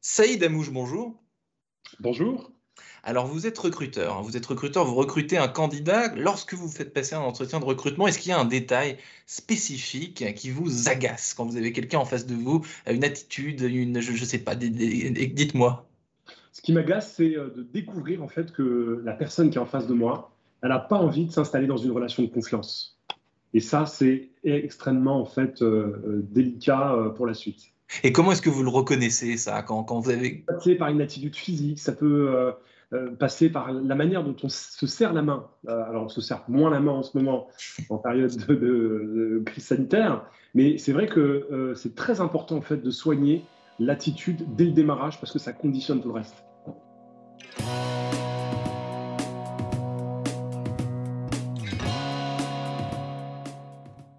Saïd Amouche, bonjour. Bonjour. Alors, vous êtes recruteur. hein. Vous êtes recruteur, vous recrutez un candidat. Lorsque vous faites passer un entretien de recrutement, est-ce qu'il y a un détail spécifique qui vous agace quand vous avez quelqu'un en face de vous, une attitude, une, je ne sais pas, dites-moi. Ce qui m'agace, c'est euh, de découvrir en fait que la personne qui est en face de moi, elle n'a pas envie de s'installer dans une relation de confiance. Et ça, c'est extrêmement en fait euh, euh, délicat pour la suite. Et comment est-ce que vous le reconnaissez, ça, quand, quand vous avez... passer par une attitude physique, ça peut euh, euh, passer par la manière dont on se serre la main. Euh, alors, on se serre moins la main en ce moment, en période de, crise sanitaire, mais c'est vrai que c'est très important en fait de soigner l'attitude dès le démarrage parce que ça conditionne tout le reste.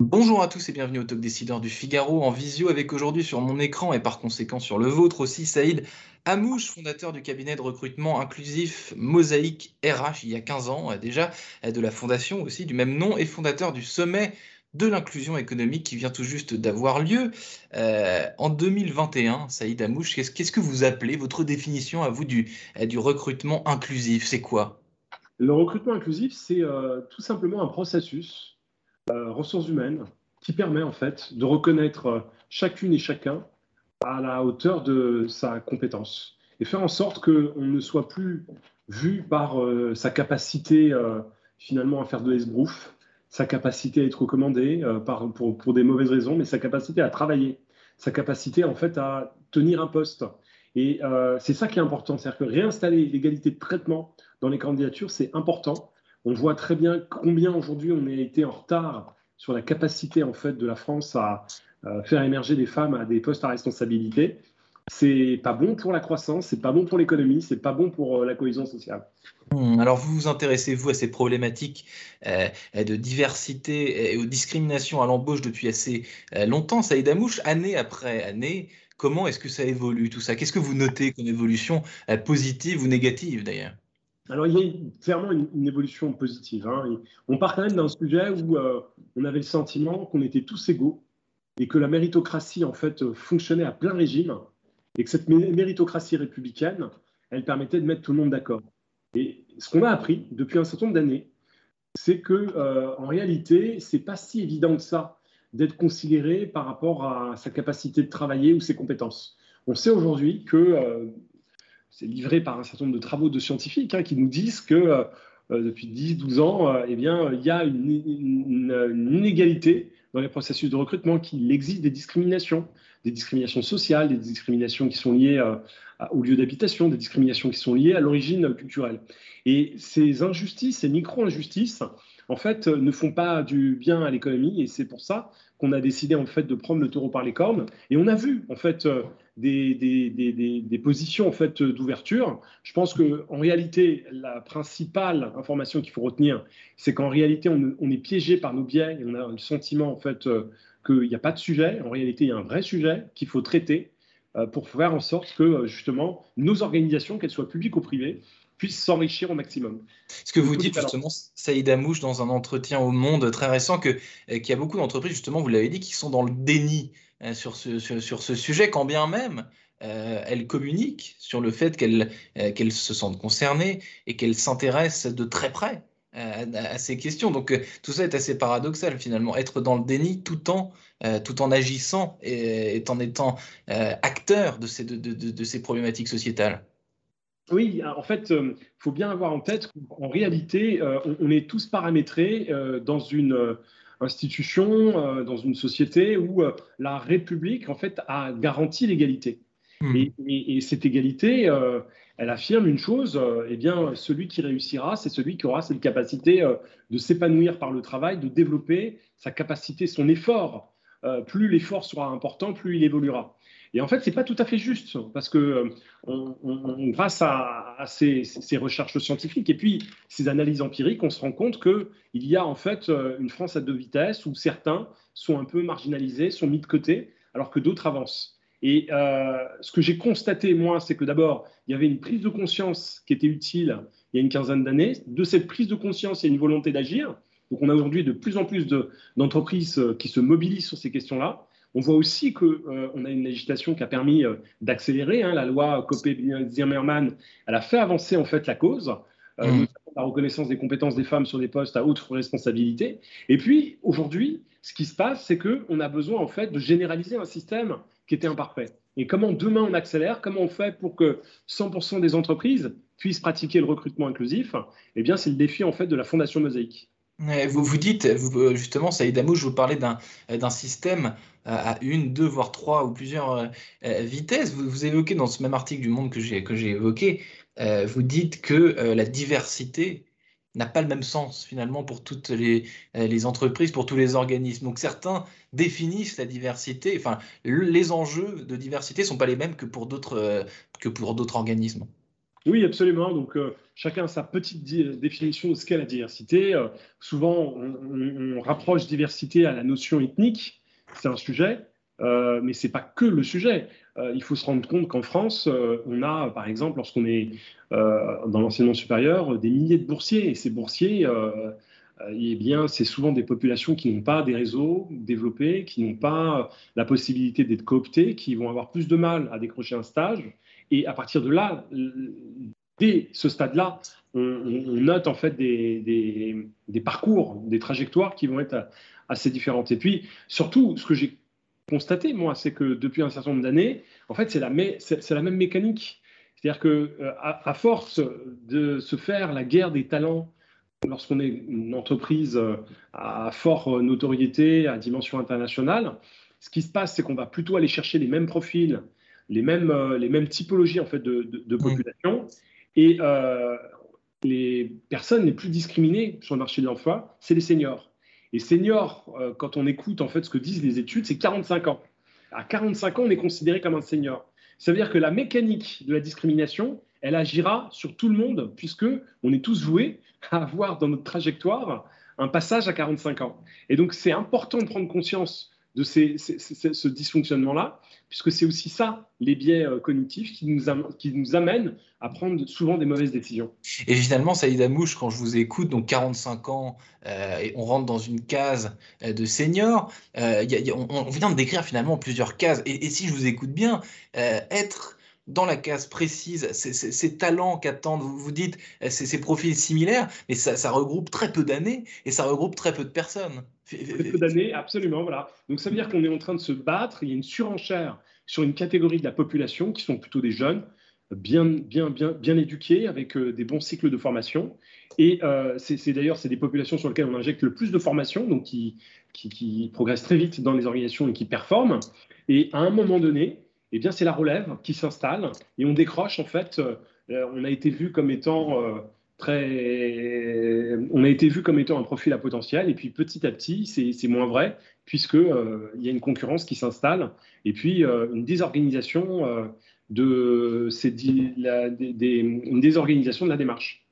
Bonjour à tous et bienvenue au Top Décideur du Figaro en visio avec aujourd'hui sur mon écran et par conséquent sur le vôtre aussi Saïd Amouche, fondateur du cabinet de recrutement inclusif Mosaïque RH il y a 15 ans euh, déjà, euh, de la fondation aussi du même nom et fondateur du sommet de l'inclusion économique qui vient tout juste d'avoir lieu euh, en 2021. Saïd Amouche, qu'est-ce que vous appelez votre définition à vous du, recrutement inclusif? C'est quoi? Le recrutement inclusif, c'est tout simplement un processus ressources humaines qui permet en fait de reconnaître euh, chacune et chacun à la hauteur de sa compétence et faire en sorte qu'on ne soit plus vu par euh, sa capacité euh, finalement à faire de l'esbrouf, sa capacité à être recommandé euh, par, pour, pour des mauvaises raisons, mais sa capacité à travailler, sa capacité en fait à tenir un poste. Et euh, c'est ça qui est important, c'est-à-dire que réinstaller l'égalité de traitement dans les candidatures, c'est important. On voit très bien combien aujourd'hui on a été en retard sur la capacité en fait de la France à euh, faire émerger des femmes à des postes à responsabilité. C'est pas bon pour la croissance, c'est pas bon pour l'économie, c'est pas bon pour euh, la cohésion sociale. Hmm, Alors, vous vous intéressez, vous, à ces problématiques euh, de diversité et aux discriminations à l'embauche depuis assez longtemps, Saïd Amouche, année après année. Comment est-ce que ça évolue, tout ça? Qu'est-ce que vous notez comme évolution positive ou négative, d'ailleurs? Alors, il y a clairement une, évolution positive. hein. On part quand même d'un sujet où euh, on avait le sentiment qu'on était tous égaux et que la méritocratie, en fait, euh, fonctionnait à plein régime et que cette mé- méritocratie républicaine, elle permettait de mettre tout le monde d'accord. Et ce qu'on a appris depuis un certain nombre d'années, c'est que euh, en réalité, c'est pas si évident que ça d'être considéré par rapport à sa capacité de travailler ou ses compétences. On sait aujourd'hui que euh, c'est livré par un certain nombre de travaux de scientifiques hein, qui nous disent que euh, euh, depuis 10-12 ans, euh, eh bien, il y a une, inégalité dans les processus de recrutement, qu'il existe des discriminations, des discriminations sociales, des discriminations qui sont liées euh, au lieu d'habitation, des discriminations qui sont liées à l'origine culturelle. Et ces injustices, ces micro-injustices, en fait, ne font pas du bien à l'économie, et c'est pour ça qu'on a décidé en fait de prendre le taureau par les cornes. Et on a vu en fait des, des- des- des- des positions en fait d'ouverture. Je pense que en réalité, la principale information qu'il faut retenir, c'est qu'en réalité, on, on est piégé par nos biais et on a le sentiment en fait euh, qu'il n'y a pas de sujet. En réalité, il y a un vrai sujet qu'il faut traiter euh, pour faire en sorte que euh, justement nos organisations, qu'elles soient publiques ou privées, puissent s'enrichir au maximum. Ce que vous dites justement, Saïd Amouche, dans un entretien au Monde très récent, euh, qu'il y a beaucoup d'entreprises, justement, vous l'avez dit, qui sont dans le déni euh, sur, ce, sur, ce sujet, quand bien même euh, elles communiquent sur le fait qu'elles euh, se sentent concernées et qu'elles s'intéressent de très près euh, à, ces questions. Donc euh, tout ça est assez paradoxal finalement, être dans le déni tout en, euh, tout en agissant et, en étant acteur de ces, de, de- de- ces problématiques sociétales. Oui, en fait, il faut bien avoir en tête qu'en réalité, on, est tous paramétrés dans une institution, euh, dans une société où euh, la République, en fait, a garanti l'égalité. Hmm. Et, et- et cette égalité, euh, elle affirme une chose, euh, eh bien, celui qui réussira, c'est celui qui aura cette capacité euh, de s'épanouir par le travail, de développer sa capacité, son effort. Euh, plus l'effort sera important, plus il évoluera. Et en fait, c'est pas tout à fait juste parce que grâce à, ces, recherches scientifiques et puis ces analyses empiriques, on se rend compte que il y a en fait une France à deux vitesses où certains sont un peu marginalisés, sont mis de côté, alors que d'autres avancent. Et euh, ce que j'ai constaté, moi, c'est que d'abord, il y avait une prise de conscience qui était utile il y a une quinzaine d'années. De cette prise de conscience, il y a une volonté d'agir. Donc, on a aujourd'hui de plus en plus d'entreprises euh, qui se mobilisent sur ces questions-là. On voit aussi qu'on euh, a une législation qui a permis d'accélérer. Hein, la loi Copé-Zimmermann, elle a fait avancer en fait la cause. Mmh. la reconnaissance des compétences des femmes sur des postes à haute responsabilité. Et puis, aujourd'hui, ce qui se passe, c'est qu'on a besoin en fait de généraliser un système qui était imparfait. Et comment demain on accélère Comment on fait pour que 100% des entreprises puissent pratiquer le recrutement inclusif? Eh bien, c'est le défi en fait de la Fondation Mosaïque. Vous vous dites, euh, justement, Saïd Amou, je vous parlais d'un système à une, deux, voire trois ou plusieurs euh, euh, vitesses. Vous, vous, évoquez dans ce même article du Monde que j'ai évoqué, vous dites que la diversité n'a pas le même sens finalement pour toutes les, euh, entreprises, pour tous les organismes. Donc certains définissent la diversité, enfin les enjeux de diversité ne sont pas les mêmes euh, que pour d'autres organismes. Oui, absolument. Donc euh, chacun a sa petite définition de ce qu'est la diversité. souvent, on, rapproche diversité à la notion ethnique. C'est un sujet. Euh, mais ce n'est pas que le sujet. Euh, il faut se rendre compte qu'en France, euh, on a, par exemple, lorsqu'on est dans l'enseignement supérieur, des milliers de boursiers. Et ces boursiers, eh bien, c'est souvent des populations qui n'ont pas des réseaux développés, qui n'ont pas la possibilité d'être cooptés, qui vont avoir plus de mal à décrocher un stage. Et à partir de là, dès ce stade-là, on, note en fait des, parcours, des trajectoires qui vont être assez différentes. Et puis, surtout, ce que j'ai constaté, moi, c'est que depuis un certain nombre d'années, en fait, c'est la, même mécanique. C'est-à-dire que euh, à, force de se faire la guerre des talents lorsqu'on est une entreprise euh, à forte notoriété, à dimension internationale, ce qui se passe, c'est qu'on va plutôt aller chercher les mêmes profils, les mêmes, euh, les mêmes typologies en fait, de, de, population. Et les personnes les plus discriminées sur le marché de l'emploi, c'est les seniors. Et senior, euh, quand on écoute en fait ce que disent les études, c'est 45 ans. À 45 ans, on est considéré comme un senior. Ça veut dire que la mécanique de la discrimination, elle agira sur tout le monde, puisque on est tous voués à avoir dans notre trajectoire un passage à 45 ans. Et donc, c'est important de prendre conscience de ce dysfonctionnement-là, puisque c'est aussi ça, les biais euh, cognitifs, qui nous, qui nous amènent à prendre souvent des mauvaises décisions. Et finalement, Saïd Amouche, quand je vous écoute, donc 45 ans, euh, et on rentre dans une case euh, de senior, on, vient de décrire finalement plusieurs cases. Et, si je vous écoute bien, être dans la case précise, ces, talents qu'attendent, vous, vous dites, ces, profils similaires, mais ça, ça regroupe très peu d'années et ça regroupe très peu de personnes. Très peu d'années, absolument, voilà. Donc ça veut dire qu'on est en train de se battre, il y a une surenchère sur une catégorie de la population qui sont plutôt des jeunes, bien, bien, bien, bien éduqués, avec euh, des bons cycles de formation. Et euh, c'est d'ailleurs c'est des populations sur lesquelles on injecte le plus de formation, donc qui, qui, qui, progressent très vite dans les organisations et qui performent. Et à un moment donné, eh bien c'est la relève qui s'installe et on décroche en fait. Euh, on a été vu comme étant très, on a été vu comme étant un profil à potentiel, et puis petit à petit, c'est moins vrai, puisqu'il euh, y a une concurrence qui s'installe, et puis euh, une désorganisation euh, de, la, des, une désorganisation de la démarche.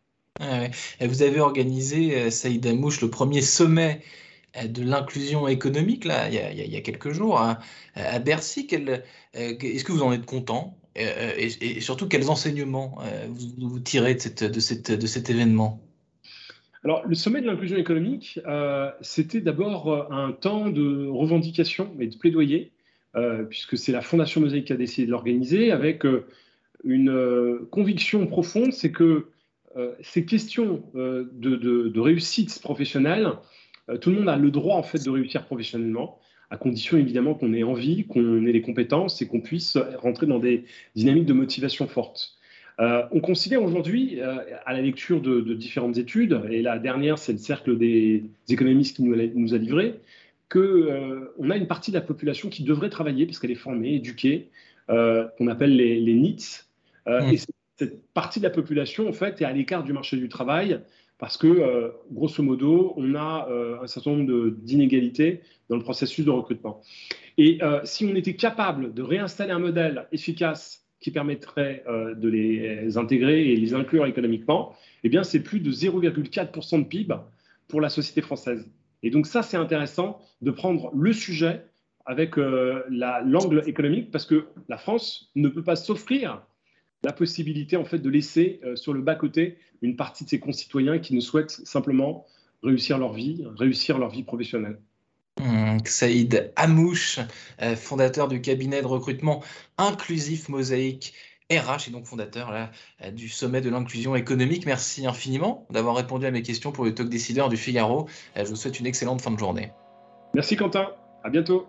Vous avez organisé, Saïd Amouche, le premier sommet de l'inclusion économique, là, il y, a, quelques jours, hein, à Bercy. Est-ce que vous en êtes content euh, et, surtout, quels enseignements euh, vous, tirez de, cet événement? Alors, le sommet de l'inclusion économique, euh, c'était d'abord un temps de revendication et de plaidoyer, puisque c'est la Fondation Mosaïque qui a décidé de l'organiser, avec une conviction profonde, c'est que ces questions de, réussite professionnelle, tout le monde a le droit en fait de réussir professionnellement à condition évidemment qu'on ait envie, qu'on ait les compétences et qu'on puisse rentrer dans des dynamiques de motivation fortes. Euh, on considère aujourd'hui, euh, à la lecture de, différentes études, et la dernière, c'est le cercle des économistes qui nous, nous a livré, qu'on euh, a une partie de la population qui devrait travailler parce qu'elle est formée, éduquée, qu'on appelle les, les NITS. Mmh. Et cette partie de la population, en fait, est à l'écart du marché du travail parce que, grosso modo, on a un certain nombre d'inégalités dans le processus de recrutement. Et si on était capable de réinstaller un modèle efficace qui permettrait de les intégrer et les inclure économiquement, eh bien, c'est plus de 0,4% de PIB pour la société française. Et donc ça, c'est intéressant de prendre le sujet avec l'angle économique, parce que la France ne peut pas s'offrir la possibilité en fait de laisser euh, sur le bas côté une partie de ses concitoyens qui ne souhaitent simplement réussir leur vie, réussir leur vie professionnelle. Mmh, Saïd Amouche, euh, fondateur du cabinet de recrutement inclusif Mosaïque RH et donc fondateur là, euh, du sommet de l'inclusion économique. Merci infiniment d'avoir répondu à mes questions pour le talk décideur du Figaro. Je vous souhaite une excellente fin de journée. Merci Quentin, à bientôt.